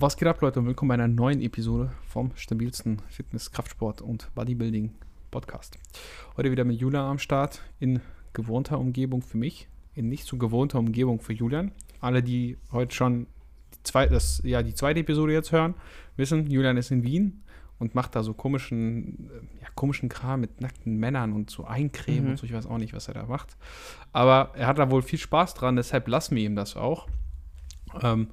Was geht ab, Leute, und willkommen bei einer neuen Episode vom stabilsten Fitness-, Kraftsport- und Bodybuilding-Podcast. Heute wieder mit Julian am Start in gewohnter Umgebung für mich, in nicht so gewohnter Umgebung für Julian. Alle, die heute schon die, zwei, das, ja, die zweite Episode jetzt hören, wissen, Julian ist in Wien und macht da so komischen, äh, ja, komischen Kram mit nackten Männern und so Eincremen Mhm. und so. Ich weiß auch nicht, was er da macht. Aber er hat da wohl viel Spaß dran, deshalb lassen wir ihm das auch. Ähm,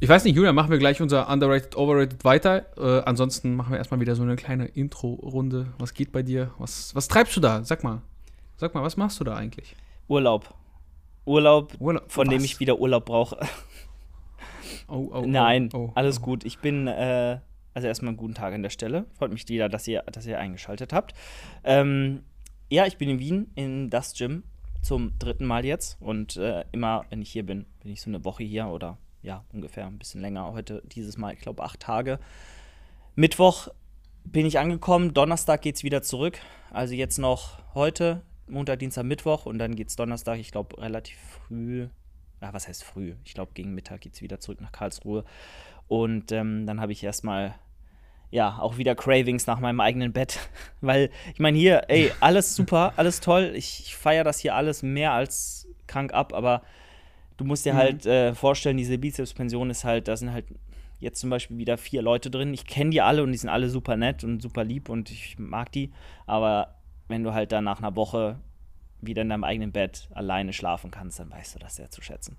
ich weiß nicht, Julian, machen wir gleich unser Underrated, Overrated weiter. Äh, ansonsten machen wir erstmal wieder so eine kleine Intro-Runde. Was geht bei dir? Was, was treibst du da? Sag mal. Sag mal, was machst du da eigentlich? Urlaub. Urlaub, Urlaub, von dem was? ich wieder Urlaub brauche. Oh, oh, Nein, oh, oh, alles oh. gut. Ich bin, äh, also erstmal einen guten Tag an der Stelle. Freut mich wieder, dass ihr, dass ihr eingeschaltet habt. Ähm, ja, ich bin in Wien in das Gym zum dritten Mal jetzt. Und äh, immer, wenn ich hier bin, bin ich so eine Woche hier oder ja, ungefähr ein bisschen länger. Heute dieses Mal, ich glaube, acht Tage. Mittwoch bin ich angekommen, Donnerstag geht es wieder zurück. Also jetzt noch heute, Montag, Dienstag, Mittwoch und dann geht es Donnerstag, ich glaube, relativ früh. Ja, was heißt früh? Ich glaube, gegen Mittag geht es wieder zurück nach Karlsruhe. Und ähm, dann habe ich erstmal, ja, auch wieder Cravings nach meinem eigenen Bett. Weil, ich meine, hier, ey, alles super, alles toll. Ich, ich feiere das hier alles mehr als krank ab, aber du musst dir Mhm. halt äh, vorstellen, diese Bizepspension ist halt, da sind halt jetzt zum Beispiel wieder vier Leute drin. Ich kenne die alle und die sind alle super nett und super lieb und ich mag die. Aber wenn du halt dann nach einer Woche wieder in deinem eigenen Bett alleine schlafen kannst, dann weißt du das sehr zu schätzen.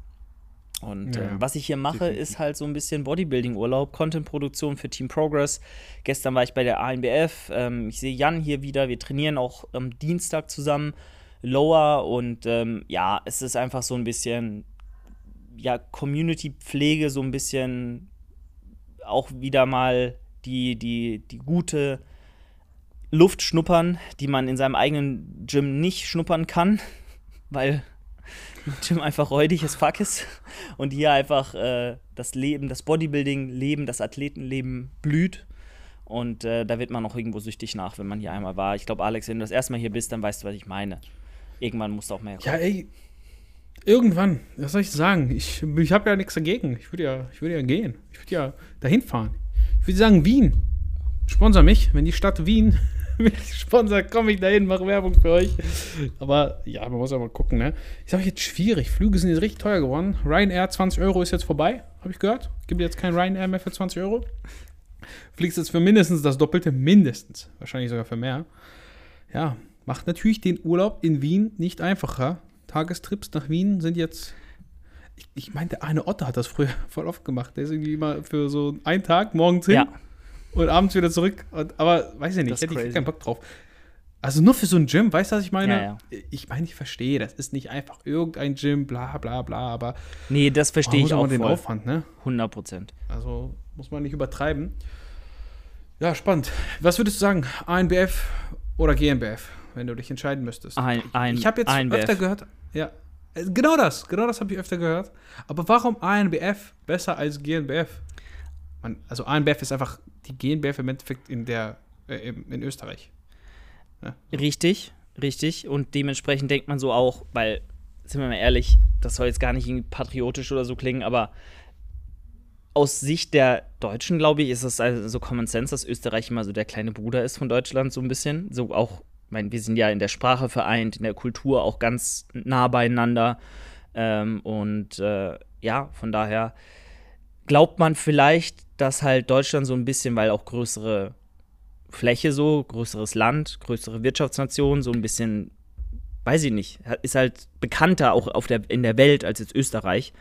Und Ja, äh, was ich hier mache, Definitiv. ist halt so ein bisschen Bodybuilding-Urlaub, Content-Produktion für Team Progress. Gestern war ich bei der ANBF. Ähm, ich sehe Jan hier wieder. Wir trainieren auch am Dienstag zusammen Lower und ähm, ja, es ist einfach so ein bisschen ja, Community-Pflege, so ein bisschen auch wieder mal die, die, die gute Luft schnuppern, die man in seinem eigenen Gym nicht schnuppern kann, weil Gym einfach räudig as fuck ist und hier einfach äh, das Leben, das Bodybuilding-Leben, das Athletenleben blüht. Und äh, da wird man auch irgendwo süchtig nach, wenn man hier einmal war. Ich glaube, Alex, wenn du das erste Mal hier bist, dann weißt du, was ich meine. Irgendwann musst du auch mehr kommen. Ja, ey. Irgendwann, was soll ich sagen? Ich, ich habe ja nichts dagegen. Ich würde ja, ich würde ja gehen. Ich würde ja dahin fahren. Ich würde sagen, Wien. Sponsor mich, wenn die Stadt Wien mich sponsert, komme ich dahin, mache Werbung für euch. Aber ja, man muss aber gucken, ne? Ist auch jetzt schwierig. Flüge sind jetzt richtig teuer geworden. Ryanair 20 Euro ist jetzt vorbei, habe ich gehört. Gibt jetzt kein Ryanair mehr für 20 Euro. Fliegst jetzt für mindestens das Doppelte, mindestens. Wahrscheinlich sogar für mehr. Ja, macht natürlich den Urlaub in Wien nicht einfacher. Tagestrips nach Wien sind jetzt. Ich, ich meinte, eine Otter hat das früher voll oft gemacht. Der ist irgendwie immer für so einen Tag morgens hin Ja, und abends wieder zurück. Und, aber weiß ich nicht, Das hätte ich crazy. keinen Bock drauf. Also nur für so ein Gym, weißt du, was ich meine? Ja, ja. Ich meine, ich verstehe, das ist nicht einfach irgendein Gym, bla bla bla, aber nee, das verstehe ich auch den voll. Aufwand, ne? 100 Prozent. Also muss man nicht übertreiben. Ja, spannend. Was würdest du sagen, ANBF oder GmbF, wenn du dich entscheiden müsstest? Ein, ein, ich habe jetzt ANBF. öfter gehört, ja, genau das, genau das habe ich öfter gehört. Aber warum ANBF besser als GNBF? Man, also ANBF ist einfach die GNBF im Endeffekt in der äh, in Österreich. Richtig, richtig. Und dementsprechend denkt man so auch, weil, sind wir mal ehrlich, das soll jetzt gar nicht irgendwie patriotisch oder so klingen, aber aus Sicht der Deutschen, glaube ich, ist es also so Common Sense, dass Österreich immer so der kleine Bruder ist von Deutschland, so ein bisschen. So auch, ich meine, wir sind ja in der Sprache vereint, in der Kultur auch ganz nah beieinander. Ähm, und äh, ja, von daher glaubt man vielleicht, dass halt Deutschland so ein bisschen, weil auch größere Fläche so, größeres Land, größere Wirtschaftsnation, so ein bisschen, weiß ich nicht, ist halt bekannter auch auf der, in der Welt als jetzt Österreich.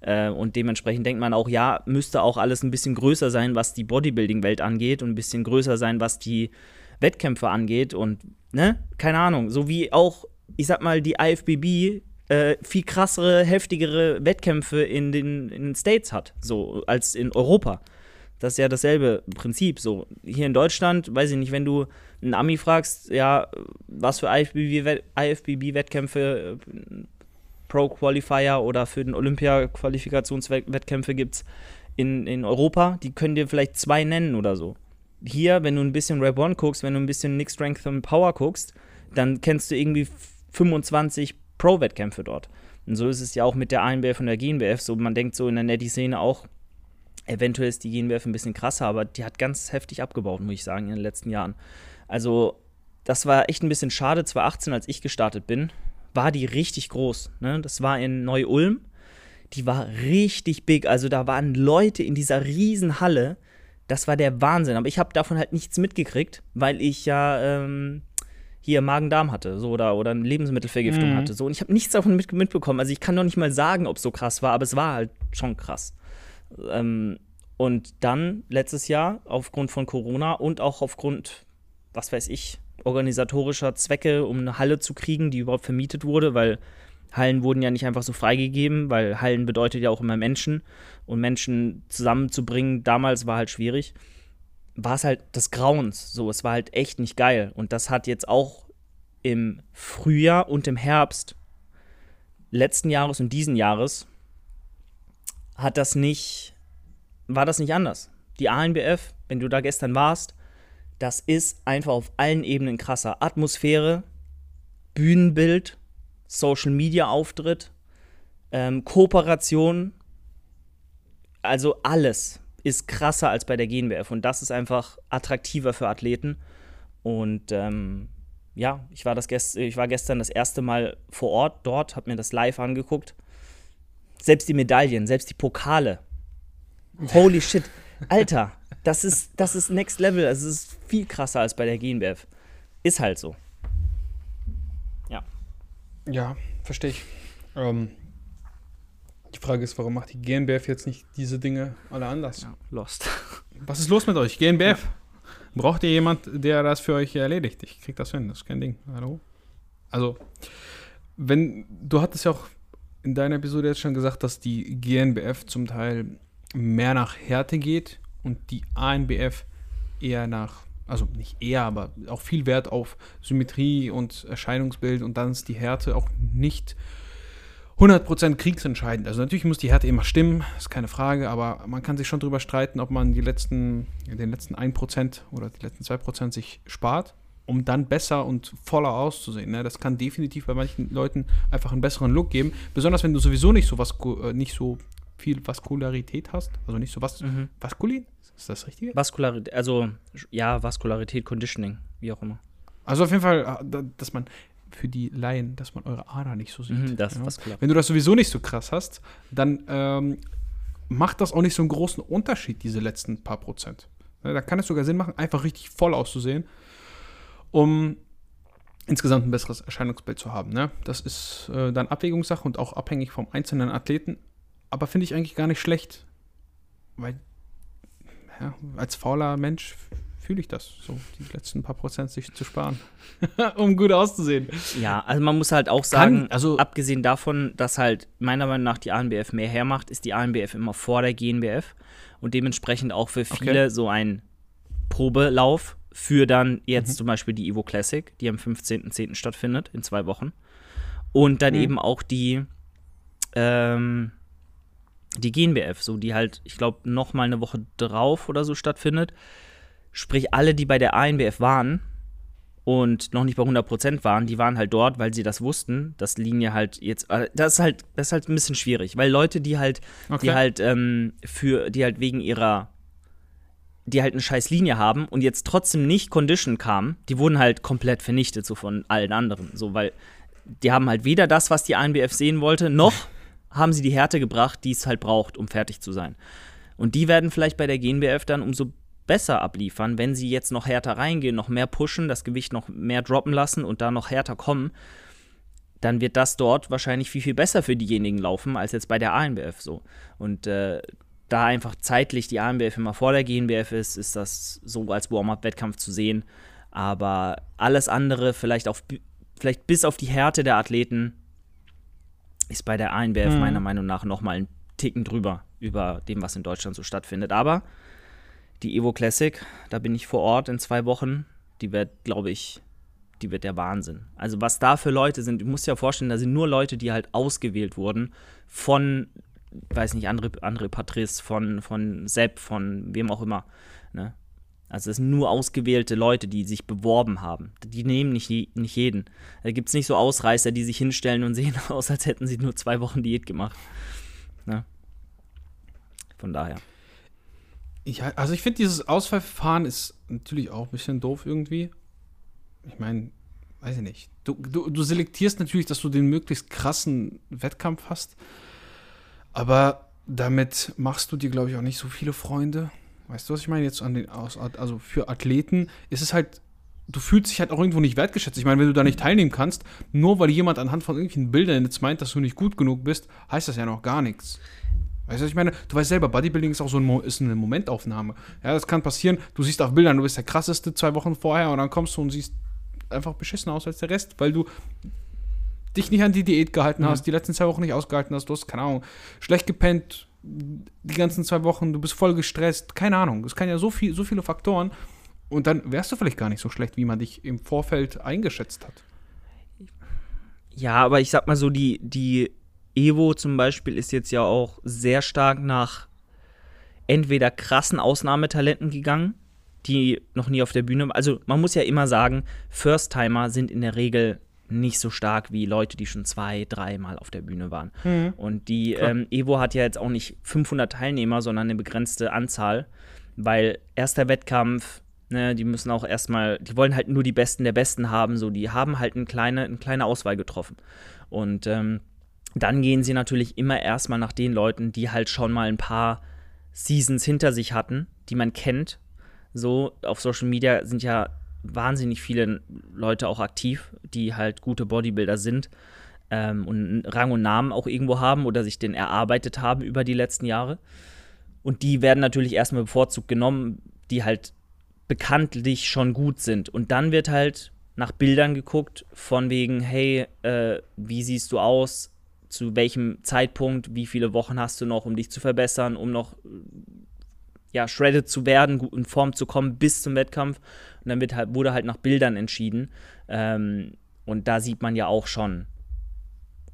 Äh, und dementsprechend denkt man auch, ja, müsste auch alles ein bisschen größer sein, was die Bodybuilding-Welt angeht und ein bisschen größer sein, was die Wettkämpfe angeht. Und, ne, keine Ahnung, so wie auch, ich sag mal, die IFBB äh, viel krassere, heftigere Wettkämpfe in den, in den States hat, so als in Europa. Das ist ja dasselbe Prinzip. So, hier in Deutschland, weiß ich nicht, wenn du einen Ami fragst, ja, was für IFBB-Wett- IFBB-Wettkämpfe, äh, Pro-Qualifier oder für den Olympia-Qualifikationswettkämpfe gibt es in, in Europa, die können dir vielleicht zwei nennen oder so. Hier, wenn du ein bisschen Rap One guckst, wenn du ein bisschen Nick Strength and Power guckst, dann kennst du irgendwie 25 Pro-Wettkämpfe dort. Und so ist es ja auch mit der ANBF und der GNBF. So, man denkt so in der Netty-Szene auch, Eventuell ist die GNBF ein bisschen krasser, aber die hat ganz heftig abgebaut, muss ich sagen, in den letzten Jahren. Also, das war echt ein bisschen schade. 2018, als ich gestartet bin, war die richtig groß. Ne? Das war in Neu-Ulm. Die war richtig big. Also, da waren Leute in dieser riesen Halle. Das war der Wahnsinn. Aber ich habe davon halt nichts mitgekriegt, weil ich ja ähm, hier Magen-Darm hatte so, oder, oder eine Lebensmittelvergiftung Mhm. hatte. So. Und ich habe nichts davon mit, mitbekommen. Also, ich kann noch nicht mal sagen, ob es so krass war, aber es war halt schon krass. Ähm, und dann letztes Jahr aufgrund von Corona und auch aufgrund, was weiß ich, organisatorischer Zwecke, um eine Halle zu kriegen, die überhaupt vermietet wurde, weil Hallen wurden ja nicht einfach so freigegeben, weil Hallen bedeutet ja auch immer Menschen und Menschen zusammenzubringen, damals war halt schwierig, war es halt des Grauens. So, es war halt echt nicht geil. Und das hat jetzt auch im Frühjahr und im Herbst letzten Jahres und diesen Jahres hat das nicht, war das nicht anders. Die ANBF, wenn du da gestern warst, das ist einfach auf allen Ebenen krasser. Atmosphäre, Bühnenbild, Social Media Auftritt, ähm, Kooperation, also alles ist krasser als bei der GNBF und das ist einfach attraktiver für Athleten. Und ähm, ja, ich war, das gest ich war gestern das erste Mal vor Ort dort, habe mir das live angeguckt. Selbst die Medaillen, selbst die Pokale. Holy shit. Alter, das ist, das ist Next Level. Also es ist viel krasser als bei der GNBF. Ist halt so. Ja, verstehe ich. Ähm, die Frage ist, warum macht die GNBF jetzt nicht diese Dinge alle anders? Lost. Was ist los mit euch? GNBF? Braucht ihr jemand, der das für euch erledigt? Ich krieg das hin, das ist kein Ding. Hallo? Also, wenn, du hattest ja auch in deiner Episode jetzt schon gesagt, dass die GNBF zum Teil mehr nach Härte geht und die ANBF eher nach, also nicht eher, aber auch viel Wert auf Symmetrie und Erscheinungsbild und dann ist die Härte auch nicht 100% kriegsentscheidend. Also natürlich muss die Härte immer stimmen, ist keine Frage, aber man kann sich schon darüber streiten, ob man die letzten, den letzten 1% oder die letzten 2% sich spart, um dann besser und voller auszusehen. Ne? Das kann definitiv bei manchen Leuten einfach einen besseren Look geben, besonders wenn du sowieso nicht so, vasku äh, nicht so viel Vaskularität hast, also nicht so was, Mhm. Vaskulin, ist das richtige? Vaskularität, also ja, Vaskularität, Conditioning, wie auch immer. Also auf jeden Fall, da- dass man für die Laien, dass man eure Ader nicht so sieht. Mhm, das ja? Wenn du das sowieso nicht so krass hast, dann ähm, macht das auch nicht so einen großen Unterschied, diese letzten paar Prozent. Ne, Da kann es sogar Sinn machen, einfach richtig voll auszusehen, um insgesamt ein besseres Erscheinungsbild zu haben. Ne? Das ist äh, dann Abwägungssache und auch abhängig vom einzelnen Athleten. Aber finde ich eigentlich gar nicht schlecht, weil ja, als fauler Mensch fühle ich das, so die letzten paar Prozent sich zu sparen, um gut auszusehen. Ja, also man muss halt auch sagen, Kann- also- abgesehen davon, dass halt meiner Meinung nach die ANBF mehr hermacht, ist die ANBF immer vor der GNBF und dementsprechend auch für viele so ein Probelauf für dann jetzt zum Beispiel die Evo Classic, die am 15.10. stattfindet, in zwei Wochen. Und dann Mhm. eben auch die, ähm, die GNBF, so die halt, ich glaube, noch mal eine Woche drauf oder so stattfindet. Sprich, alle, die bei der ANBF waren, und noch nicht bei 100% waren, die waren halt dort, weil sie das wussten, dass Linie halt jetzt, äh, das ist halt, das ist halt ein bisschen schwierig, weil Leute, die halt, Okay. die halt ähm, für, die halt wegen ihrer, die halt eine scheiß Linie haben und jetzt trotzdem nicht Condition kamen, die wurden halt komplett vernichtet, so von allen anderen, so, weil die haben halt weder das, was die ANBF sehen wollte, noch haben sie die Härte gebracht, die es halt braucht, um fertig zu sein. Und die werden vielleicht bei der GNBF dann umso besser abliefern, wenn sie jetzt noch härter reingehen, noch mehr pushen, das Gewicht noch mehr droppen lassen und da noch härter kommen, dann wird das dort wahrscheinlich viel, viel besser für diejenigen laufen, als jetzt bei der ANBF so. Und äh, da einfach zeitlich die ANBF immer vor der GNBF ist, ist das so als Warm-up-Wettkampf zu sehen. Aber alles andere, vielleicht, auf, vielleicht bis auf die Härte der Athleten, ist bei der ANBF Mhm. meiner Meinung nach noch mal einen Ticken drüber, über dem, was in Deutschland so stattfindet. Aber die Evo Classic, da bin ich vor Ort in zwei Wochen. Die wird, glaube ich, die wird der Wahnsinn. Also was da für Leute sind, du musst dir ja vorstellen, da sind nur Leute, die halt ausgewählt wurden von, weiß nicht, André, André Patrice, von, von Sepp, von wem auch immer. Ne? Also es sind nur ausgewählte Leute, die sich beworben haben. Die nehmen nicht, nicht jeden. Da gibt es nicht so Ausreißer, die sich hinstellen und sehen aus, als hätten sie nur zwei Wochen Diät gemacht. Ne? Von daher. Ja, also ich finde, dieses Auswahlverfahren ist natürlich auch ein bisschen doof irgendwie. Ich meine, weiß ich nicht. Du, du, du selektierst natürlich, dass du den möglichst krassen Wettkampf hast. Aber damit machst du dir, glaube ich, auch nicht so viele Freunde. Weißt du, was ich meine? Jetzt an den, also für Athleten ist es halt, du fühlst dich halt auch irgendwo nicht wertgeschätzt. Ich meine, wenn du da nicht teilnehmen kannst, nur weil jemand anhand von irgendwelchen Bildern jetzt meint, dass du nicht gut genug bist, heißt das ja noch gar nichts. Weißt du, was ich meine? Du weißt selber, Bodybuilding ist auch so ein ist eine Momentaufnahme. Ja, das kann passieren. Du siehst auf Bildern, du bist der krasseste zwei Wochen vorher und dann kommst du und siehst einfach beschissen aus als der Rest, weil du dich nicht an die Diät gehalten hast, mhm. die letzten zwei Wochen nicht ausgehalten hast, du hast, keine Ahnung, schlecht gepennt, die ganzen zwei Wochen, du bist voll gestresst, keine Ahnung. Es kann ja so, viel, so viele Faktoren. Und dann wärst du vielleicht gar nicht so schlecht, wie man dich im Vorfeld eingeschätzt hat. Ja, aber ich sag mal so, die, die Evo zum Beispiel ist jetzt ja auch sehr stark nach entweder krassen Ausnahmetalenten gegangen, die noch nie auf der Bühne waren. Also man muss ja immer sagen, First-Timer sind in der Regel nicht so stark wie Leute, die schon zwei, dreimal auf der Bühne waren. Mhm. Und die ähm, Evo hat ja jetzt auch nicht 500 Teilnehmer, sondern eine begrenzte Anzahl, weil erster Wettkampf, ne, die müssen auch erstmal, die wollen halt nur die Besten der Besten haben, so, die haben halt eine kleine, eine kleine Auswahl getroffen. Und ähm, dann gehen sie natürlich immer erstmal nach den Leuten, die halt schon mal ein paar Seasons hinter sich hatten, die man kennt. So, auf Social Media sind ja wahnsinnig viele Leute auch aktiv, die halt gute Bodybuilder sind ähm, und Rang und Namen auch irgendwo haben oder sich den erarbeitet haben über die letzten Jahre. Und die werden natürlich erstmal bevorzugt genommen, die halt bekanntlich schon gut sind. Und dann wird halt nach Bildern geguckt, von wegen, hey, äh, wie siehst du aus? Zu welchem Zeitpunkt? Wie viele Wochen hast du noch, um dich zu verbessern, um noch ja, shredded zu werden, in Form zu kommen bis zum Wettkampf. Und dann wird halt, wurde halt nach Bildern entschieden. Ähm, und da sieht man ja auch schon,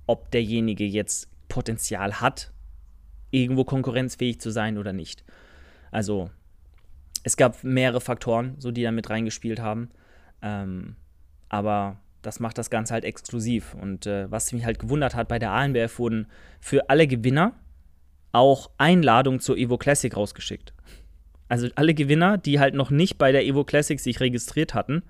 ob derjenige jetzt Potenzial hat, irgendwo konkurrenzfähig zu sein oder nicht. Also es gab mehrere Faktoren, so die da mit reingespielt haben. Ähm, aber das macht das Ganze halt exklusiv. Und äh, was mich halt gewundert hat, bei der ANBF wurden für alle Gewinner auch Einladungen zur Evo Classic rausgeschickt. Also alle Gewinner, die halt noch nicht bei der Evo Classic sich registriert hatten,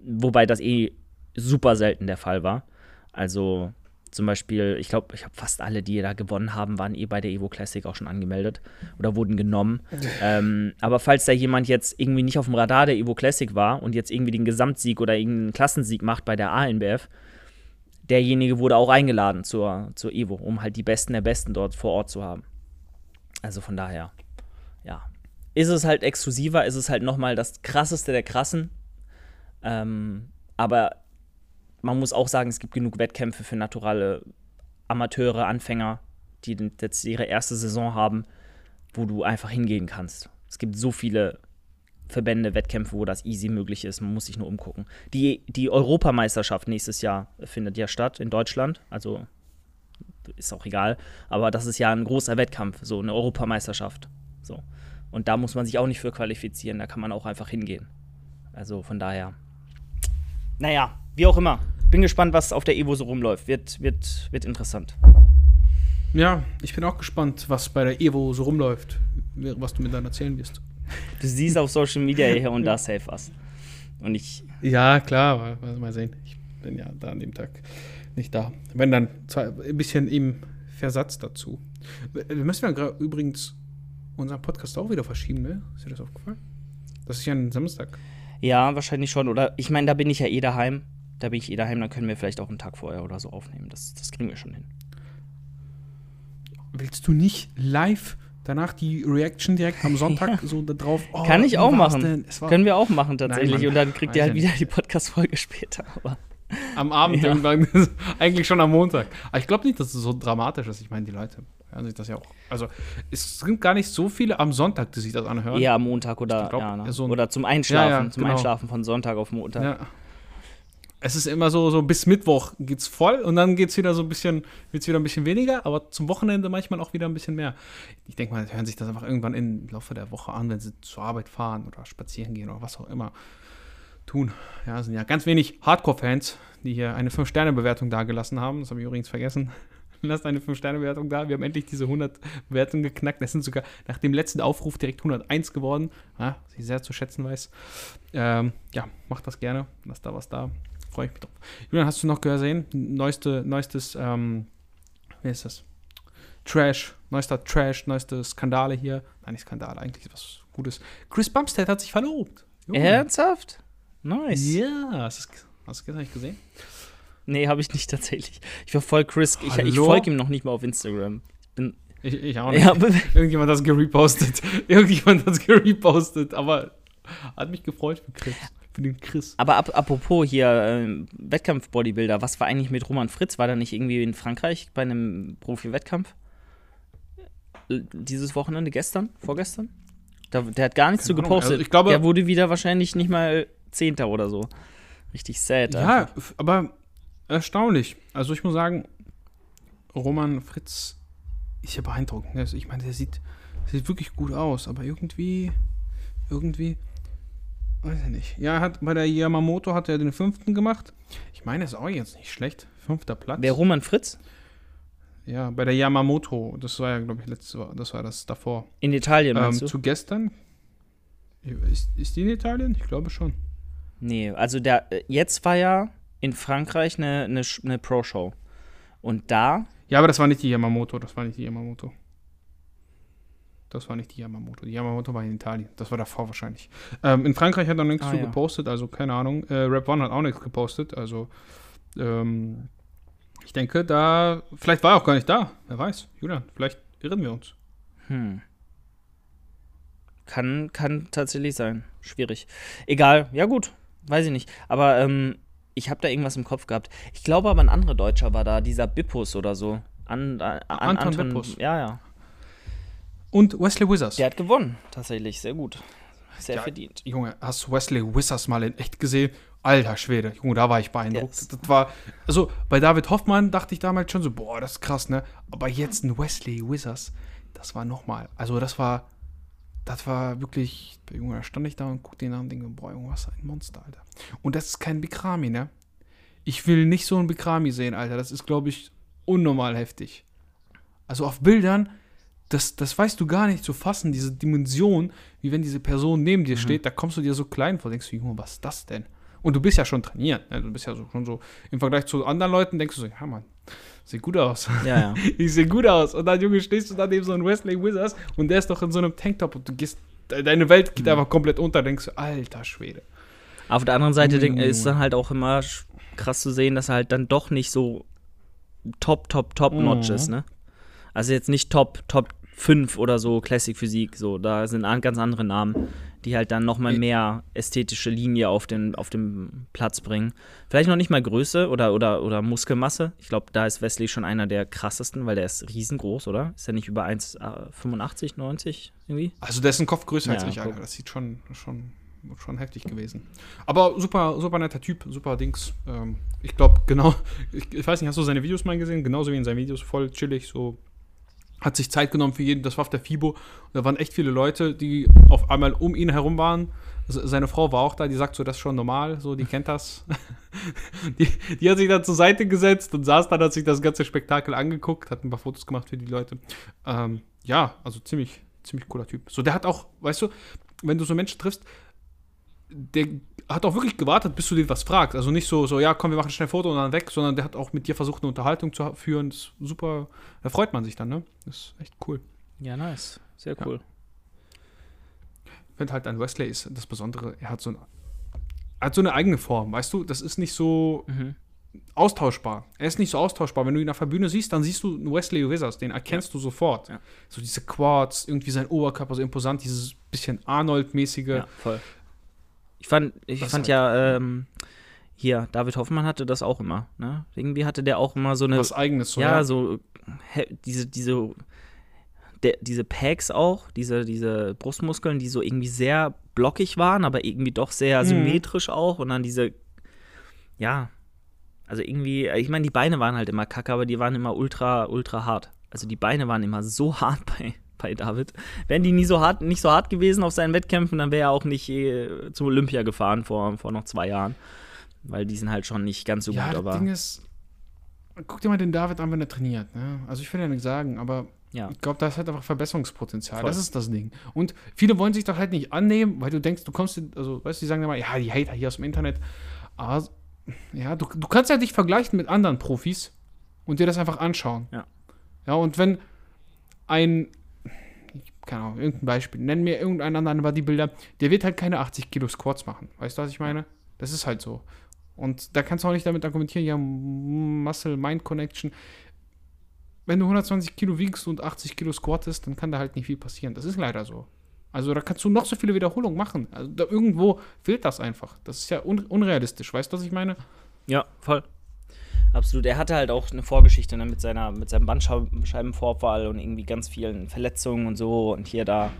wobei das eh super selten der Fall war. Also zum Beispiel, ich glaube, ich habe fast alle, die da gewonnen haben, waren eh bei der Evo Classic auch schon angemeldet oder wurden genommen. ähm, aber falls da jemand jetzt irgendwie nicht auf dem Radar der Evo Classic war und jetzt irgendwie den Gesamtsieg oder irgendeinen Klassensieg macht bei der ANBF, derjenige wurde auch eingeladen zur, zur Evo, um halt die Besten der Besten dort vor Ort zu haben. Also von daher, ja. Ist es halt exklusiver, ist es halt nochmal das krasseste der krassen. Ähm, aber man muss auch sagen, es gibt genug Wettkämpfe für naturale Amateure, Anfänger, die jetzt ihre erste Saison haben, wo du einfach hingehen kannst. Es gibt so viele Verbände, Wettkämpfe, wo das easy möglich ist. Man muss sich nur umgucken. Die, die Europameisterschaft nächstes Jahr findet ja statt in Deutschland. Also ist auch egal. Aber das ist ja ein großer Wettkampf, so eine Europameisterschaft. So. Und da muss man sich auch nicht für qualifizieren. Da kann man auch einfach hingehen. Also von daher. Naja, wie auch immer. Bin gespannt, was auf der Evo so rumläuft. Wird, wird, wird interessant. Ja, ich bin auch gespannt, was bei der Evo so rumläuft, was du mir dann erzählen wirst. Du siehst auf Social Media hier und da safe was. Und ich. Ja, klar, mal sehen. Ich bin ja da an dem Tag nicht da. Wenn dann ein bisschen im Versatz dazu. Wir müssen ja übrigens unseren Podcast auch wieder verschieben, ne? Ist dir das aufgefallen? Das ist ja ein Samstag. Ja, wahrscheinlich schon. Oder ich meine, da bin ich ja eh daheim. Da bin ich eh daheim, dann können wir vielleicht auch einen Tag vorher oder so aufnehmen. Das, das kriegen wir schon hin. Willst du nicht live danach die Reaction direkt am Sonntag ja. so da drauf. Oh, Kann ich auch machen. Können wir auch machen tatsächlich. Nein, und dann kriegt ihr halt wieder die Podcast-Folge später. Aber am Abend ja. irgendwann, eigentlich schon am Montag. Aber ich glaube nicht, dass es so dramatisch ist. Ich meine, die Leute hören sich das ja auch. Also, es sind gar nicht so viele am Sonntag, die sich das anhören. Eher am Montag oder, glaub, ja, ne? so oder zum Einschlafen. Ja, zum genau. Einschlafen von Sonntag auf Montag. Ja es ist immer so, so bis Mittwoch geht's voll und dann geht's wieder so ein bisschen, wird's wieder ein bisschen weniger, aber zum Wochenende manchmal auch wieder ein bisschen mehr. Ich denke mal, hören sich das einfach irgendwann im Laufe der Woche an, wenn sie zur Arbeit fahren oder spazieren gehen oder was auch immer tun. Ja, es sind ja ganz wenig Hardcore-Fans, die hier eine 5-Sterne-Bewertung dagelassen haben. Das habe ich übrigens vergessen. Lass eine 5-Sterne-Bewertung da. Wir haben endlich diese 100 Bewertungen geknackt. Das sind sogar nach dem letzten Aufruf direkt 101 geworden. Ja, was ich sehr zu schätzen weiß. Ähm, ja, macht das gerne. Lass da was da. Freue ich mich drauf. Julian, hast du noch gesehen? Neueste, neuestes, ähm, wie ist das? Trash, neuester Trash, neueste Skandale hier. Nein, nicht Skandale, eigentlich was Gutes. Chris Bumstead hat sich verlobt. Junge. Ernsthaft? Nice. Ja, hast du es gestern nicht gesehen? Nee, habe ich nicht tatsächlich. Ich verfolge Chris. Ich, ich folge ihm noch nicht mal auf Instagram. Ich bin. Ich, ich auch nicht. Ja, Irgendjemand hat es gerepostet. Irgendjemand hat es gerepostet, aber hat mich gefreut für Chris. Für den Chris. aber ap apropos hier ähm, Wettkampf-Bodybuilder, was war eigentlich mit Roman Fritz? War der nicht irgendwie in Frankreich bei einem Profi-Wettkampf? Äh, Dieses Wochenende, gestern? Vorgestern? Da, der hat gar nichts Keine zu Ahnung, gepostet. also ich glaube- der wurde wieder wahrscheinlich nicht mal Zehnter oder so. Richtig sad. Ja, einfach. aber erstaunlich. Also ich muss sagen, Roman Fritz ist ja beeindruckend. Also ich meine, der sieht, sieht wirklich gut aus, aber irgendwie, irgendwie, weiß ich nicht. Ja, er hat bei der Yamamoto hat er den fünften gemacht. Ich meine, ist auch jetzt nicht schlecht. Fünfter Platz. Wer Roman Fritz? Ja, bei der Yamamoto. Das war ja, glaube ich, letztes, das war das davor. In Italien, Ähm, meinst du? zu gestern. Ist, ist die in Italien? Ich glaube schon. Nee, also der, äh, jetzt war ja in Frankreich eine, eine, eine Pro-Show. Und da, Ja, aber das war nicht die Yamamoto. Das war nicht die Yamamoto. Das war nicht die Yamamoto. Die Yamamoto war in Italien. Das war davor wahrscheinlich. Ähm, in Frankreich hat er nichts Ah, zu ja. gepostet, also keine Ahnung. Äh, Rap One hat auch nichts gepostet, also ähm, ich denke, da. Vielleicht war er auch gar nicht da. Wer weiß. Julian, vielleicht irren wir uns. hm. Kann, kann tatsächlich sein. Schwierig. Egal, ja gut, weiß ich nicht. Aber ähm, ich habe da irgendwas im Kopf gehabt. Ich glaube aber ein anderer Deutscher war da, dieser Bippus oder so. An, an, an, Anton Bippus. Ja, ja. Und Wesley Wizards. Der hat gewonnen, tatsächlich. Sehr gut. Sehr Ja, verdient. Junge, hast du Wesley Wizards mal in echt gesehen? Alter Schwede, Junge, da war ich beeindruckt. Yes. Das war, also bei David Hoffmann dachte ich damals schon so, boah, das ist krass, ne? Aber jetzt ein Wesley Wizards, das war nochmal, also das war, das war wirklich, Junge, da stand ich da und guckte ihn an und denke, boah, Junge, was ein Monster, Alter. Und das ist kein Bikrami, ne? Ich will nicht so ein Bikrami sehen, Alter. Das ist, glaube ich, unnormal heftig. Also auf Bildern, das, das weißt du gar nicht zu fassen, diese Dimension, wie wenn diese Person neben dir steht, da kommst du dir so klein vor, denkst du, Junge, was ist das denn? Und du bist ja schon trainiert, ne? du bist ja so, schon so, im Vergleich zu anderen Leuten denkst du so, ja Mann, sieht gut aus. Ja, ja. ich sehe gut aus. Und dann, Junge, stehst du da neben so einem Wesley Wizards und der ist doch in so einem Tanktop und du gehst, de- deine Welt geht einfach komplett unter, denkst du, alter Schwede. Auf der anderen Seite Junge, ist dann halt auch immer krass zu sehen, dass er halt dann doch nicht so top, top, top notch Mhm. ist, ne? Also jetzt nicht top, top 5 oder so Classic Physik, so, da sind an- ganz andere Namen, die halt dann nochmal Ä- mehr ästhetische Linie auf den, auf den Platz bringen. Vielleicht noch nicht mal Größe oder, oder, oder Muskelmasse. Ich glaube, da ist Wesley schon einer der krassesten, weil der ist riesengroß, oder? Ist er nicht über 1,85, 90 irgendwie? Also der ist ein Kopf größer als Ja, ich, guck. Alter. Das sieht schon, schon, schon heftig gewesen. Aber super, super netter Typ, super Dings. Ähm, ich glaube, genau, ich, ich weiß nicht, hast du seine Videos mal gesehen? Genauso wie in seinen Videos, voll chillig, so hat sich Zeit genommen für jeden, das war auf der FIBO. Und da waren echt viele Leute, die auf einmal um ihn herum waren. Se- Seine Frau war auch da, die sagt so, das ist schon normal, so, die kennt das. die, die hat sich dann zur Seite gesetzt und saß dann, hat sich das ganze Spektakel angeguckt, hat ein paar Fotos gemacht für die Leute. Ähm, ja, also ziemlich, ziemlich cooler Typ. So, der hat auch, weißt du, wenn du so Menschen triffst, der hat auch wirklich gewartet, bis du den was fragst. Also nicht so, so, ja, komm, wir machen schnell ein Foto und dann weg, sondern der hat auch mit dir versucht, eine Unterhaltung zu führen. Das ist super, da freut man sich dann, ne? Das ist echt cool. Ja, nice. Sehr Ja. cool. Ich finde halt an Wesley ist das Besondere, er hat so, ein, hat so eine eigene Form, weißt du? Das ist nicht so Mhm. austauschbar. Er ist nicht so austauschbar. Wenn du ihn auf der Bühne siehst, dann siehst du einen Wesley Wizards, den erkennst du sofort. Ja. So diese Quads, irgendwie sein Oberkörper so imposant, dieses bisschen Arnold-mäßige. Ja, voll. Ich fand, ich fand halt- ja, ähm, hier, David Hoffmann hatte das auch immer, ne? Irgendwie hatte der auch immer so eine, Was eigenes so. ja, so, hä, diese, diese, der, diese Pegs auch, diese, diese Brustmuskeln, die so irgendwie sehr blockig waren, aber irgendwie doch sehr Mhm. symmetrisch auch und dann diese, ja, also irgendwie, ich meine, die Beine waren halt immer kacke, aber die waren immer ultra, ultra hart. Also die Beine waren immer so hart bei, bei David. Wären die nie so hart, nicht so hart gewesen auf seinen Wettkämpfen, dann wäre er auch nicht äh, zum Olympia gefahren vor, vor noch zwei Jahren. Weil die sind halt schon nicht ganz so ja, gut, das aber. Ding ist, guck dir mal den David an, wenn er trainiert. Ne? Also ich will ja nichts sagen, aber Ja. ich glaube, da ist halt einfach Verbesserungspotenzial. Voll. Das ist das Ding. Und viele wollen sich doch halt nicht annehmen, weil du denkst, du kommst, also weißt du, die sagen immer, ja, die Hater hier aus dem Internet. Aber ja, du, du kannst ja dich vergleichen mit anderen Profis und dir das einfach anschauen. Ja. Ja, und wenn ein, keine Ahnung, irgendein Beispiel, nenn mir irgendeinen anderen Bodybuilder, der wird halt keine 80 Kilo Squats machen. Weißt du, was ich meine? Das ist halt so. Und da kannst du auch nicht damit argumentieren, ja, Muscle-Mind-Connection. Wenn du 120 Kilo wiegst und 80 Kilo squattest, dann kann da halt nicht viel passieren. Das ist leider so. Also da kannst du noch so viele Wiederholungen machen. Also da irgendwo fehlt das einfach. Das ist ja un unrealistisch. Weißt du, was ich meine? Ja, voll. Absolut. Er hatte halt auch eine Vorgeschichte ne, mit, seiner, mit seinem Bandscheibenvorfall und irgendwie ganz vielen Verletzungen und so und hier da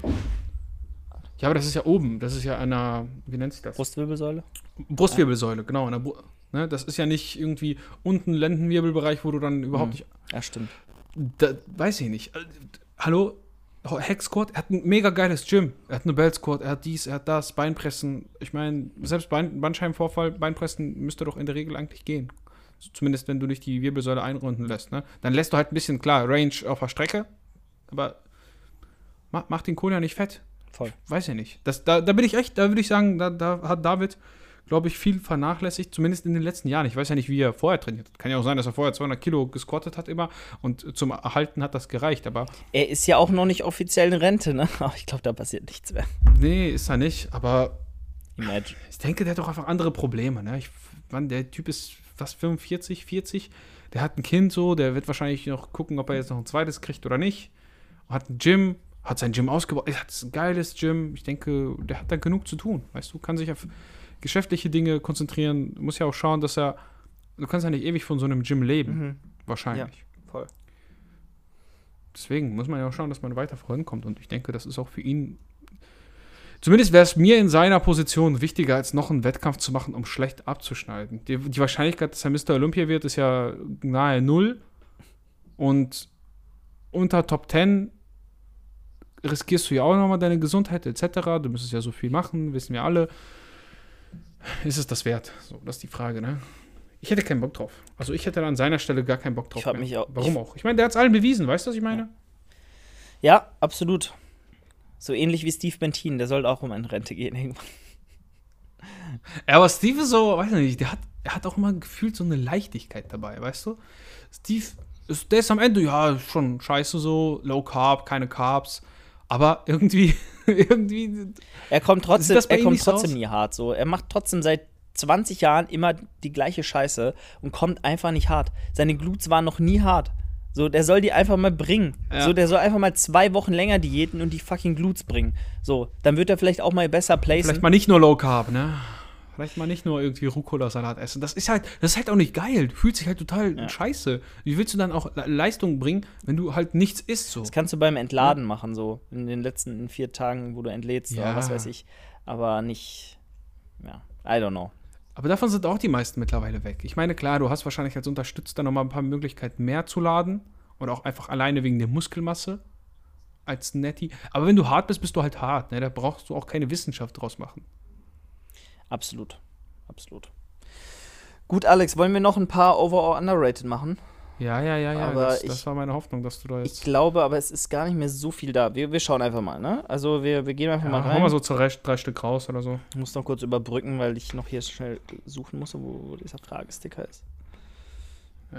Ja, aber das ist ja oben. Das ist ja einer, wie nennt sich das? Brustwirbelsäule. Brustwirbelsäule, genau. an ne? Das ist ja nicht irgendwie unten Lendenwirbelbereich, wo du dann überhaupt Mhm. nicht. Ja, stimmt. Da, weiß ich nicht. Hallo? Squat, er hat ein mega geiles Gym. Er hat eine Belt Squat, er hat dies, er hat das, Beinpressen. Ich meine, selbst Bein, Bandscheibenvorfall, Beinpressen müsste doch in der Regel eigentlich gehen. Zumindest wenn du nicht die Wirbelsäule einrunden lässt. Ne? Dann lässt du halt ein bisschen, klar, Range auf der Strecke, aber mach, mach den Kohl ja nicht fett. Voll. Weiß ich nicht. Das, da, da bin ich echt, da würde ich sagen, da, da hat David, glaube ich, viel vernachlässigt, zumindest in den letzten Jahren. Ich weiß ja nicht, wie er vorher trainiert hat. Kann ja auch sein, dass er vorher 200 Kilo gesquattet hat immer und zum Erhalten hat das gereicht. Aber Er ist ja auch noch nicht offiziell in Rente, ne? Aber ich glaube, da passiert nichts mehr. nee, ist er nicht. Aber Imagine. ich denke, der hat doch einfach andere Probleme. Ne? Ich, wann, der Typ ist fast 45, 40. Der hat ein Kind so, der wird wahrscheinlich noch gucken, ob er jetzt noch ein zweites kriegt oder nicht. Hat ein Gym, hat sein Gym ausgebaut. Er hat ein geiles Gym. Ich denke, der hat da genug zu tun. Weißt du, kann sich auf geschäftliche Dinge konzentrieren. Muss ja auch schauen, dass er. Du kannst ja nicht ewig von so einem Gym leben. Mhm. Wahrscheinlich. Voll. Deswegen muss man ja auch schauen, dass man weiter vorankommt. Und ich denke, das ist auch für ihn. Zumindest wäre es mir in seiner Position wichtiger, als noch einen Wettkampf zu machen, um schlecht abzuschneiden. Die, die Wahrscheinlichkeit, dass er Mr. Olympia wird, ist ja nahe null. Und unter Top 10 riskierst du ja auch nochmal deine Gesundheit etc. Du müsstest ja so viel machen, wissen wir alle. Ist es das wert? So, das ist die Frage, ne? Ich hätte keinen Bock drauf. Also ich hätte an seiner Stelle gar keinen Bock drauf. Ich mehr. mich auch- Warum ich- auch? Ich meine, der hat es allen bewiesen, weißt du, was ich meine? Ja, absolut. So ähnlich wie Steve Bentin, der soll auch um in Rente gehen irgendwann. Ja, aber Steve ist so, weiß ich nicht, der hat, er hat auch immer gefühlt so eine Leichtigkeit dabei, weißt du? Steve, ist, der ist am Ende, ja, schon scheiße so, low carb, keine Carbs, aber irgendwie, irgendwie, Er kommt trotzdem, er kommt trotzdem aus? nie hart. So, er macht trotzdem seit 20 Jahren immer die gleiche Scheiße und kommt einfach nicht hart. Seine Glutes waren noch nie hart. So, der soll die einfach mal bringen. Ja. So, der soll einfach mal zwei Wochen länger diäten und die fucking Glutes bringen. So, dann wird er vielleicht auch mal besser placen. vielleicht mal nicht nur low carb, ne? Vielleicht mal nicht nur irgendwie Rucola-Salat essen. Das ist halt, das ist halt auch nicht geil. Du fühlst dich halt total Ja. scheiße. Wie willst du dann auch Le- Leistung bringen, wenn du halt nichts isst so? Das kannst du beim Entladen machen, so in den letzten vier Tagen, wo du entlädst Ja. oder was weiß ich. Aber nicht, ja, I don't know. Aber davon sind auch die meisten mittlerweile weg. Ich meine, klar, du hast wahrscheinlich als Unterstützer nochmal ein paar Möglichkeiten mehr zu laden. Oder auch einfach alleine wegen der Muskelmasse als Netty. Aber wenn du hart bist, bist du halt hart. Ne? Da brauchst du auch keine Wissenschaft draus machen. Absolut. Absolut. Gut, Alex, wollen wir noch ein paar Overall Underrated machen? Ja, ja, ja, ja. Aber das, ich- das war meine Hoffnung, dass du da Ich jetzt. glaube, aber es ist gar nicht mehr so viel da. Wir, wir schauen einfach mal, ne? Also wir, wir gehen einfach Ja, mal rein. mal so drei, drei Stück raus oder so. Ich muss noch kurz überbrücken, weil ich noch hier schnell suchen muss, wo, dieser Fragesticker ist.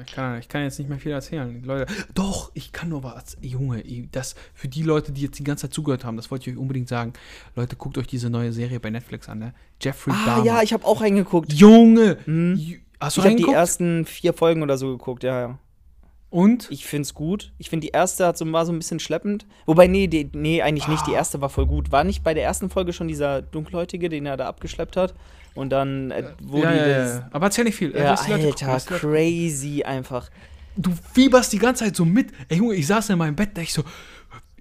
Ich, kann, ich kann jetzt nicht mehr viel erzählen. Die Leute, doch, ich kann nur was. Junge, das für die Leute, die jetzt die ganze Zeit zugehört haben, das wollte ich euch unbedingt sagen. Leute, guckt euch diese neue Serie bei Netflix an, ne? Jeffrey Ah Dahmer. ja, ich habe auch reingeguckt. Junge! Ju- Hast du Ich habe die reingeguckt? ersten vier Folgen oder so geguckt, ja, ja. Und? Ich find's gut. Ich finde, die erste hat so, war so ein bisschen schleppend. Wobei, nee, die, nee, eigentlich nicht. Ah. Die erste war voll gut. War nicht bei der ersten Folge schon dieser Dunkelhäutige, den er da abgeschleppt hat? Und dann, äh, wo ja, ja, das. ja. Aber erzähl nicht viel. Ja, gucken, Alter, Leute crazy einfach. du fieberst die ganze Zeit so mit. Ey, Junge, ich saß in meinem Bett, da ich so,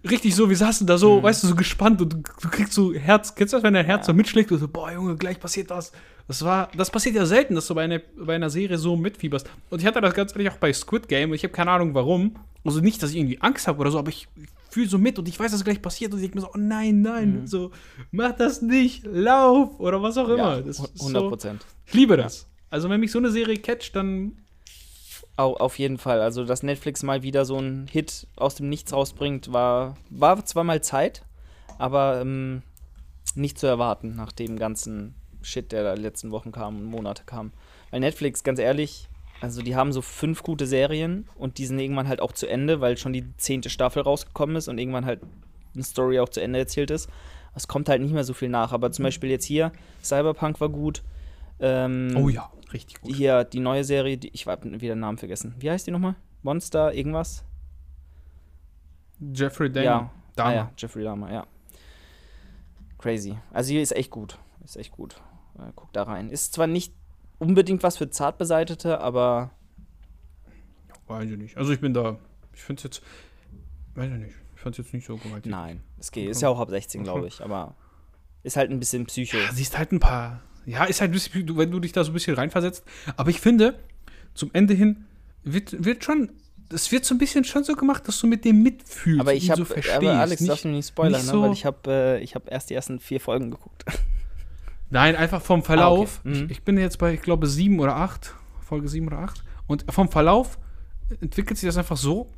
richtig so, wir saßen da so, weißt du, so gespannt und du, du kriegst so Herz, kennst du das, wenn dein Herz Ja. so mitschlägt und so, boah, Junge, gleich passiert das. Das war, das passiert ja selten, dass du bei einer, bei einer Serie so mitfieberst. Und ich hatte das ganz ehrlich auch bei Squid Game und ich habe keine Ahnung warum. Also nicht, dass ich irgendwie Angst habe oder so, aber ich fühle so mit und ich weiß, dass gleich passiert und ich denke mir so, oh nein, nein, so, mach das nicht, lauf oder was auch immer. Ja, das ist 100 so, Prozent. ich liebe das. Also wenn mich so eine Serie catcht, dann Au, auf jeden Fall. Also, dass Netflix mal wieder so einen Hit aus dem Nichts rausbringt, war, war zwar mal Zeit, aber ähm, nicht zu erwarten nach dem ganzen Shit, der da letzten Wochen kam und Monate kam. Weil Netflix, ganz ehrlich, also die haben so fünf gute Serien und die sind irgendwann halt auch zu Ende, weil schon die zehnte Staffel rausgekommen ist und irgendwann halt eine Story auch zu Ende erzählt ist. Es kommt halt nicht mehr so viel nach. Aber zum Beispiel jetzt hier, Cyberpunk war gut. Ähm, Oh ja, richtig gut. Hier die neue Serie, die, ich habe wieder den Namen vergessen. Wie heißt die nochmal? Monster, irgendwas? Jeffrey Dahmer. Ja. Dahmer. Ah, ja, Jeffrey Dahmer, ja. Crazy. Also hier ist echt gut. Ist echt gut. Äh, guck da rein. Ist zwar nicht unbedingt was für Zartbeseitete, aber Weiß ich nicht. Also ich bin da, ich finde es jetzt, weiß ich nicht, ich fand es jetzt nicht so gewaltig. nein. Es geht. Ist ja auch ab 16, glaube ich. Aber ist halt ein bisschen Psycho. Ja, siehst halt ein paar, ja, ist halt ein bisschen, wenn du dich da so ein bisschen reinversetzt. Aber ich finde, zum Ende hin wird, wird schon, es wird so ein bisschen schon so gemacht, dass du mit dem mitfühlst, Aber ich habe, so verstehst. aber Alex, nicht, mich nicht spoilern, nicht ne? so- weil ich habe, äh, ich habe erst die ersten vier Folgen geguckt. Nein, einfach vom Verlauf. Ah, okay. Mhm. ich, ich bin jetzt bei, ich glaube, sieben oder acht, Folge sieben oder acht. Und vom Verlauf entwickelt sich das einfach so,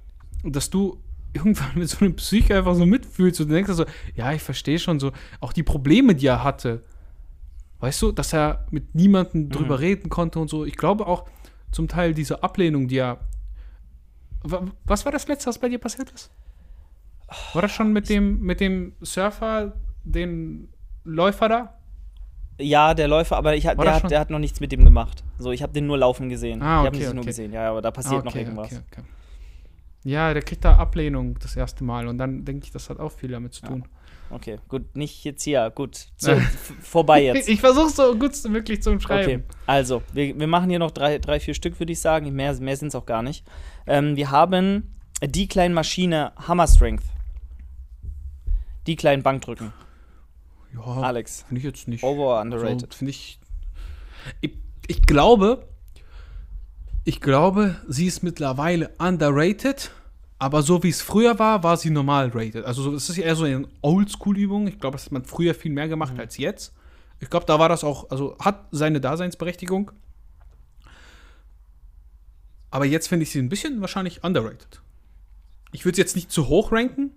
dass du irgendwann mit so einem Psyche einfach so mitfühlst und denkst so, ja, ich verstehe schon so, auch die Probleme, die er hatte. Weißt du, dass er mit niemandem drüber reden konnte und so. Ich glaube auch zum Teil diese Ablehnung, die er. Wa- Was war das letzte, was bei dir passiert ist? War das schon mit dem, mit dem Surfer, den Läufer da? Ja, der Läufer, aber ich, der, hat, der hat noch nichts mit dem gemacht. So, ich habe den nur laufen gesehen. Ah, ich habe okay, ihn nur okay. gesehen. Ja, aber da passiert Ah, noch irgendwas. Okay, okay. Ja, der kriegt da Ablehnung das erste Mal und dann denke ich, das hat auch viel damit zu Ja. Okay, gut, nicht jetzt hier. Gut, f- vorbei jetzt. Ich versuche so gut wie möglich zu umschreiben. Okay, also, wir, wir machen hier noch drei, drei vier Stück, würde ich sagen. Mehr, mehr sind es auch gar nicht. Ähm, wir haben die kleine Maschine Hammer Strength. Die kleinen Bankdrücken. Ja, Alex, finde ich jetzt nicht. over underrated? So, finde ich, ich. Ich glaube, ich glaube, sie ist mittlerweile underrated, aber so wie es früher war, war sie normal rated. Also so- es ist eher so eine Oldschool-Übung. Ich glaube, das hat man früher viel mehr gemacht als jetzt. Ich glaube, da war das auch, also hat seine Daseinsberechtigung. Aber jetzt finde ich sie ein bisschen wahrscheinlich underrated. Ich würde sie jetzt nicht zu hoch ranken,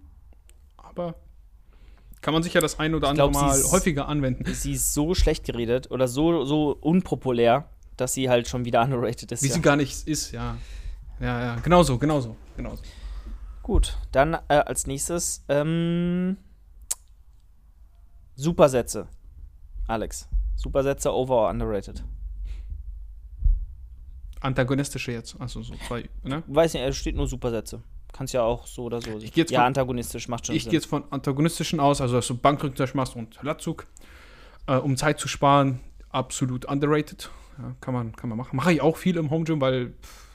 aber kann man sicher das ein oder andere glaub, Mal ist- häufiger anwenden. Sie ist so schlecht geredet oder so, so unpopulär, dass sie halt schon wieder underrated ist. Wie ja. sie gar nicht ist, ja. Ja, ja, genau so, genau so, genau so. Gut, dann äh, als nächstes ähm, Supersätze. Alex, Supersätze over or underrated? Antagonistische jetzt, also so zwei, ne? Weiß nicht, es steht nur Supersätze. Kannst ja auch so oder so. Ich geh jetzt ja, von- antagonistisch macht schon Ich gehe jetzt von antagonistischen aus, also dass du Beispiel machst und Latzug, äh, um Zeit zu sparen, absolut underrated. Ja, kann, man, kann man machen. Mache ich auch viel im Home Gym, weil pff,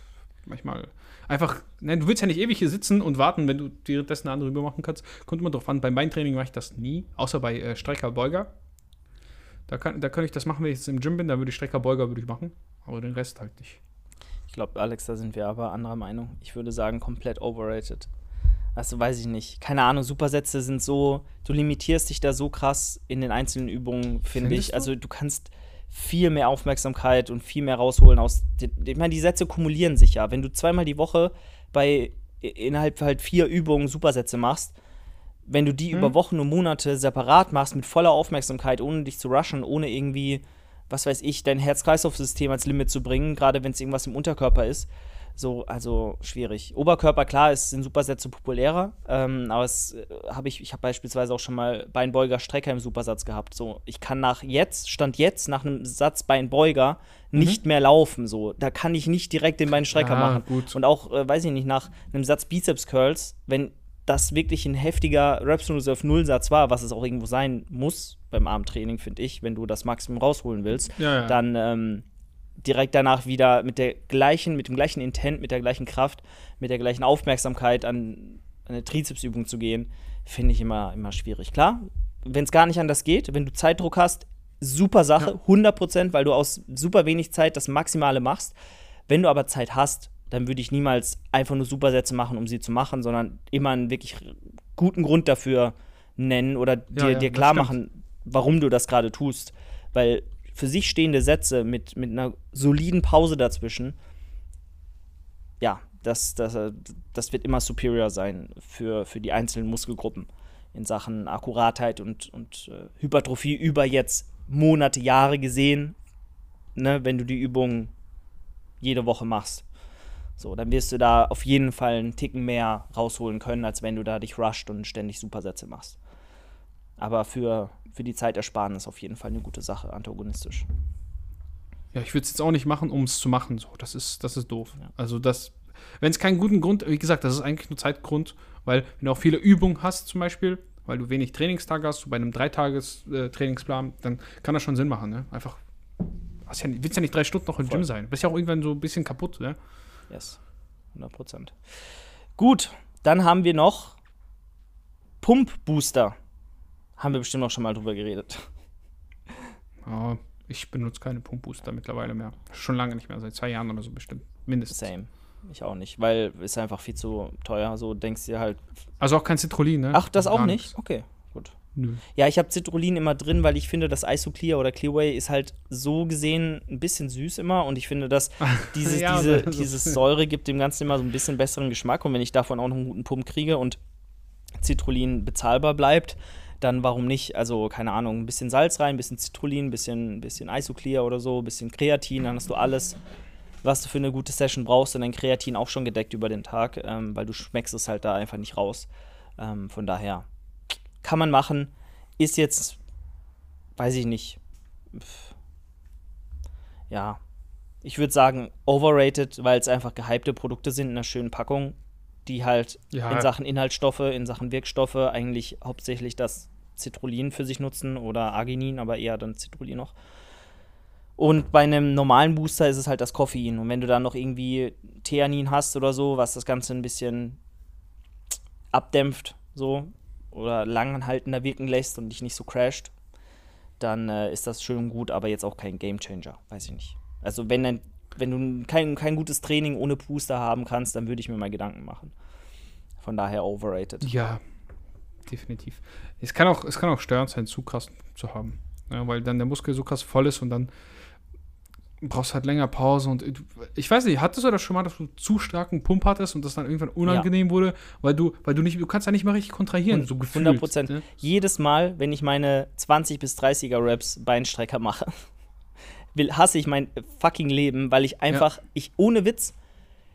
manchmal einfach, ne, du willst ja nicht ewig hier sitzen und warten, wenn du währenddessen eine andere Übung machen kannst. Kommt immer drauf an. Beim Beintraining mache ich das nie, außer bei äh, Strecker-Beuger. Da kann, da kann ich das machen, wenn ich jetzt im Gym bin, da würde ich Strecker-Beuger würde ich machen, aber den Rest halt nicht. Ich glaube, Alex, da sind wir aber anderer Meinung. Ich würde sagen, komplett overrated. Also weiß ich nicht. Keine Ahnung, Supersätze sind so, du limitierst dich da so krass in den einzelnen Übungen, finde ich. du? Also du kannst viel mehr Aufmerksamkeit und viel mehr rausholen aus. Ich meine, die Sätze kumulieren sich ja. Wenn du zweimal die Woche bei innerhalb halt vier Übungen Supersätze machst, wenn du die Mhm. über Wochen und Monate separat machst, mit voller Aufmerksamkeit, ohne dich zu rushen, ohne irgendwie, was weiß ich, dein Herz-Kreislauf-System als Limit zu bringen, gerade wenn es irgendwas im Unterkörper ist. So, also schwierig. Oberkörper, klar, es sind Supersätze populärer, ähm, aber es äh, habe ich, ich habe beispielsweise auch schon mal Beinbeuger Strecker im Supersatz gehabt. So, ich kann nach jetzt, Stand jetzt, nach einem Satz Beinbeuger nicht mehr laufen. So, da kann ich nicht direkt den Beinstrecker Ah, machen. gut. Und auch, äh, weiß ich nicht, nach einem Satz Bizeps Curls, wenn das wirklich ein heftiger Reps Reserve Nullsatz war, was es auch irgendwo sein muss beim Armtraining, finde ich, wenn du das Maximum rausholen willst, Ja, ja. dann ähm, direkt danach wieder mit der gleichen, mit dem gleichen Intent, mit der gleichen Kraft, mit der gleichen Aufmerksamkeit an, an eine Trizepsübung zu gehen, finde ich immer, immer schwierig. Klar, wenn es gar nicht anders geht, wenn du Zeitdruck hast, super Sache, 100 Prozent, weil du aus super wenig Zeit das Maximale machst. Wenn du aber Zeit hast, dann würde ich niemals einfach nur Supersätze machen, um sie zu machen, sondern immer einen wirklich guten Grund dafür nennen oder dir, ja, dir das klar machen, warum du das gerade tust. Weil für sich stehende Sätze mit, mit einer soliden Pause dazwischen ja, das, das, äh, das wird immer superior sein für, für die einzelnen Muskelgruppen in Sachen Akkuratheit und, und äh, Hypertrophie über jetzt Monate, Jahre gesehen, ne, wenn du die Übungen jede Woche machst. So, dann wirst du da auf jeden Fall einen Ticken mehr rausholen können, als wenn du da dich rusht und ständig Supersätze machst. Aber für, für die Zeitersparnis auf jeden Fall eine gute Sache, antagonistisch. Ja, ich würde es jetzt auch nicht machen, um es zu machen. So, das ist, das ist doof. Ja. Also das, wenn es keinen guten Grund, wie gesagt, das ist eigentlich nur Zeitgrund, weil wenn du auch viele Übungen hast zum Beispiel, weil du wenig Trainingstage hast, so bei einem Dreitages-Trainingsplan, äh, dann kann das schon Sinn machen, ne? Einfach, hast ja, willst ja nicht drei Stunden noch im Voll. Gym sein. Bist ja auch irgendwann so ein bisschen kaputt, ne? Yes, 100 Prozent. Gut, dann haben wir noch Pump Booster. Haben wir bestimmt auch schon mal drüber geredet. Ja, ich benutze keine Pump Booster mittlerweile mehr. Schon lange nicht mehr, seit zwei Jahren oder so bestimmt. Mindestens. Same. Ich auch nicht, weil ist einfach viel zu teuer. So denkst du halt. Also auch kein Citrullin, ne? Ach, das auch nicht? Okay, gut. Nö. Ja, ich habe Citrullin immer drin, weil ich finde, das Isoclear oder Clearway ist halt so gesehen ein bisschen süß immer und ich finde, dass dieses, ja, diese, dieses Säure gibt dem Ganzen immer so ein bisschen besseren Geschmack und wenn ich davon auch noch einen guten Pump kriege und Citrullin bezahlbar bleibt, dann warum nicht? Also, keine Ahnung, ein bisschen Salz rein, ein bisschen Citrullin, ein bisschen, ein bisschen Isoclear oder so, ein bisschen Kreatin, dann hast du alles was du für eine gute Session brauchst und dein Kreatin auch schon gedeckt über den Tag, ähm, weil du schmeckst es halt da einfach nicht raus. Ähm, von daher kann man machen. Ist jetzt, weiß ich nicht. Pff, ja, ich würde sagen overrated, weil es einfach gehypte Produkte sind in einer schönen Packung, die halt ja. in Sachen Inhaltsstoffe, in Sachen Wirkstoffe eigentlich hauptsächlich das Citrullin für sich nutzen oder Arginin, aber eher dann Citrullin noch. Und bei einem normalen Booster ist es halt das Koffein. Und wenn du dann noch irgendwie Theanin hast oder so, was das Ganze ein bisschen abdämpft, so, oder langanhaltender wirken lässt und dich nicht so crasht, dann äh, ist das schön und gut, aber jetzt auch kein Gamechanger, weiß ich nicht. Also wenn, dann, wenn du kein, kein gutes Training ohne Booster haben kannst, dann würde ich mir mal Gedanken machen. Von daher overrated. Ja, definitiv. Es kann auch, es kann auch störend sein, zu krass zu haben. Ja, weil dann der Muskel so krass voll ist und dann brauchst halt länger Pause und ich weiß nicht, hattest du das schon mal, dass du zu starken Pump hattest und das dann irgendwann unangenehm ja. wurde, weil du, weil du nicht, du kannst ja nicht mehr richtig kontrahieren, so gefühlt. 100 Prozent. Ne? Jedes Mal, wenn ich meine 20 bis 30er Raps Beinstrecker mache, will, hasse ich mein fucking Leben, weil ich einfach, ja. ich ohne Witz,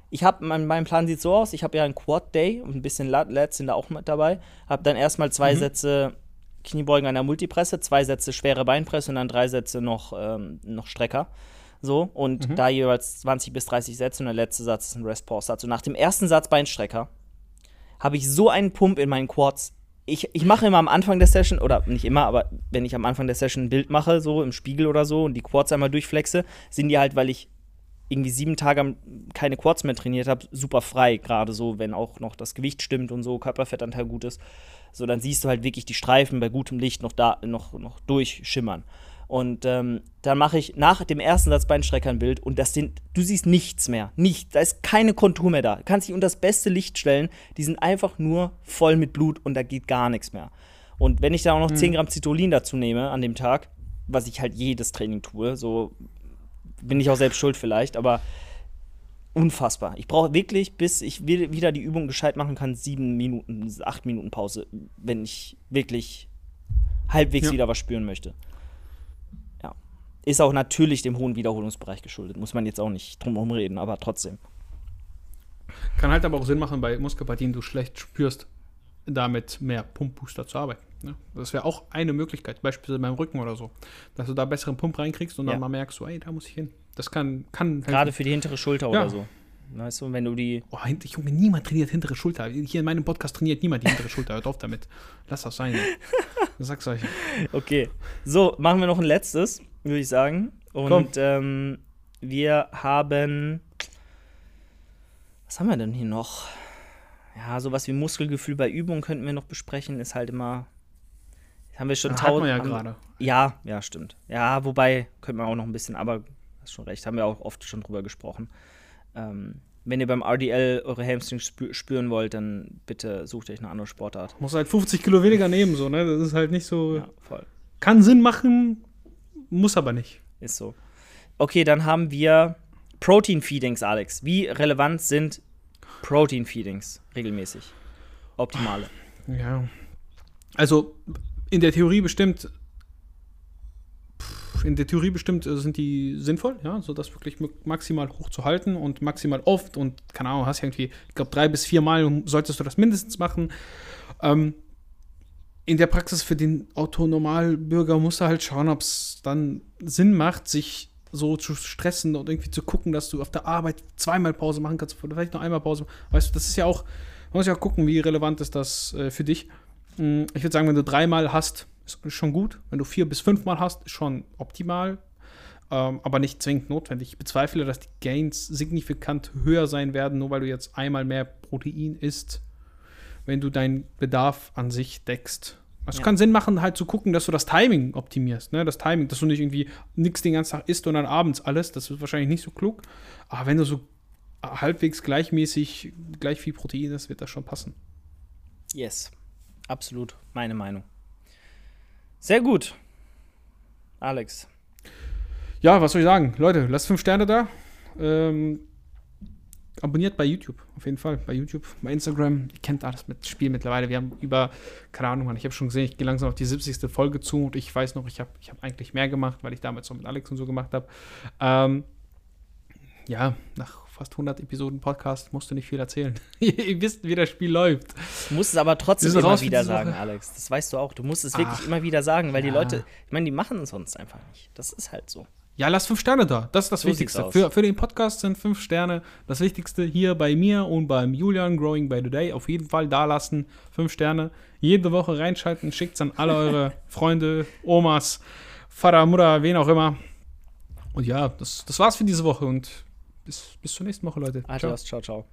ich habe, mein, mein Plan sieht so aus, ich habe ja einen Quad Day und ein bisschen Lats sind da auch mit dabei, habe dann erstmal zwei mhm. Sätze Kniebeugen an der Multipresse, zwei Sätze schwere Beinpresse und dann drei Sätze noch, ähm, noch Strecker. So, und mhm. da jeweils 20 bis 30 Sätze und der letzte Satz ist ein Rest-Pause-Satz. Und nach dem ersten Satz Beinstrecker habe ich so einen Pump in meinen Quads. Ich, ich mache immer am Anfang der Session, oder nicht immer, aber wenn ich am Anfang der Session ein Bild mache, so im Spiegel oder so, und die Quads einmal durchflexe, sind die halt, weil ich irgendwie sieben Tage keine Quads mehr trainiert habe, super frei, gerade so, wenn auch noch das Gewicht stimmt und so, Körperfettanteil gut ist. So, dann siehst du halt wirklich die Streifen bei gutem Licht noch da, noch, noch durchschimmern. Und ähm, dann mache ich nach dem ersten Satz Beinstrecker ein Bild und das sind, du siehst nichts mehr. Nicht, da ist keine Kontur mehr da. Du kannst dich unter das beste Licht stellen. Die sind einfach nur voll mit Blut und da geht gar nichts mehr. Und wenn ich da auch noch mhm. 10 Gramm Citolin dazu nehme an dem Tag, was ich halt jedes Training tue, so bin ich auch selbst schuld vielleicht, aber unfassbar. Ich brauche wirklich, bis ich wieder die Übung gescheit machen kann, sieben Minuten, acht Minuten Pause, wenn ich wirklich halbwegs ja. wieder was spüren möchte. Ist auch natürlich dem hohen Wiederholungsbereich geschuldet. Muss man jetzt auch nicht drum herum reden, aber trotzdem. Kann halt aber auch Sinn machen, bei Muskelpartien, du schlecht spürst, damit mehr Pumpbooster zu arbeiten. Ne? Das wäre auch eine Möglichkeit, beispielsweise beim Rücken oder so. Dass du da besseren Pump reinkriegst und ja. dann mal merkst, so, ey, da muss ich hin. Das kann, kann Gerade für die hintere Schulter ja. oder so. Weißt du, wenn du die. Oh, Junge, niemand trainiert hintere Schulter. Hier in meinem Podcast trainiert niemand die hintere Schulter. Hört auf damit. Lass das sein. Sag's euch. Okay. So, machen wir noch ein letztes würde ich sagen. Und ähm, wir haben. Was haben wir denn hier noch? Ja, sowas wie Muskelgefühl bei Übungen könnten wir noch besprechen, ist halt immer. Haben wir schon tausend. ja gerade. Ja, ja, stimmt. Ja, wobei, könnte man auch noch ein bisschen, aber hast schon recht, haben wir auch oft schon drüber gesprochen. Ähm, wenn ihr beim RDL eure Hamstrings spüren wollt, dann bitte sucht euch eine andere Sportart. Muss halt 50 Kilo weniger nehmen, so, ne? Das ist halt nicht so. Ja, voll. Kann Sinn machen, muss aber nicht. Ist so. Okay, dann haben wir Protein-Feedings, Alex. Wie relevant sind Protein-Feedings regelmäßig? Optimale. Ja. Also in der Theorie bestimmt, in der Theorie bestimmt äh, sind die sinnvoll, ja, so das wirklich maximal hoch zu halten und maximal oft und keine Ahnung, hast ja irgendwie, ich glaube drei bis vier Mal solltest du das mindestens machen. Ähm, in der Praxis für den Autonormalbürger musst du halt schauen, ob es dann Sinn macht, sich so zu stressen und irgendwie zu gucken, dass du auf der Arbeit zweimal Pause machen kannst oder vielleicht noch einmal Pause. Weißt du, das ist ja auch, man muss ja auch gucken, wie relevant ist das äh, für dich. Mm, Ich würde sagen, wenn du dreimal hast, ist schon gut. Wenn du vier bis fünfmal hast, ist schon optimal. Ähm, aber nicht zwingend notwendig. Ich bezweifle, dass die Gains signifikant höher sein werden, nur weil du jetzt einmal mehr Protein isst, wenn du deinen Bedarf an sich deckst. Es Ja. kann Sinn machen, halt zu gucken, dass du das Timing optimierst. Ne? Das Timing, dass du nicht irgendwie nichts den ganzen Tag isst und dann abends alles. Das ist wahrscheinlich nicht so klug. Aber wenn du so halbwegs gleichmäßig gleich viel Protein isst, wird das schon passen. Yes. Absolut. Meine Meinung. Sehr gut. Alex. Ja, was soll ich sagen? Leute, lasst fünf Sterne da. Ähm, abonniert bei YouTube, auf jeden Fall. Bei YouTube, bei Instagram. Ihr kennt alles mit Spiel mittlerweile. Wir haben über, keine Ahnung, Mann, ich habe schon gesehen, ich gehe langsam auf die 70. Folge zu und ich weiß noch, ich habe ich hab eigentlich mehr gemacht, weil ich damals noch mit Alex und so gemacht habe. Ähm, ja, nach fast 100 Episoden Podcast musst du nicht viel erzählen. Ihr wisst, wie das Spiel läuft. Du musst es aber trotzdem immer wieder sagen, Woche. Alex. Das weißt du auch. Du musst es wirklich Ach, immer wieder sagen, weil die ja. Leute, ich meine, die machen es sonst einfach nicht. Das ist halt so. Ja, lass fünf Sterne da. Das ist das So Wichtigste. Für, für den Podcast sind fünf Sterne das Wichtigste hier bei mir und beim Julian Growing by the Day. Auf jeden Fall da lassen. Fünf Sterne. Jede Woche reinschalten. Schickt's an alle eure Freunde, Omas, Vater, Mutter, wen auch immer. Und ja, das, das war's für diese Woche und bis, bis zur nächsten Woche, Leute. Ciao. Adios, ciao, ciao.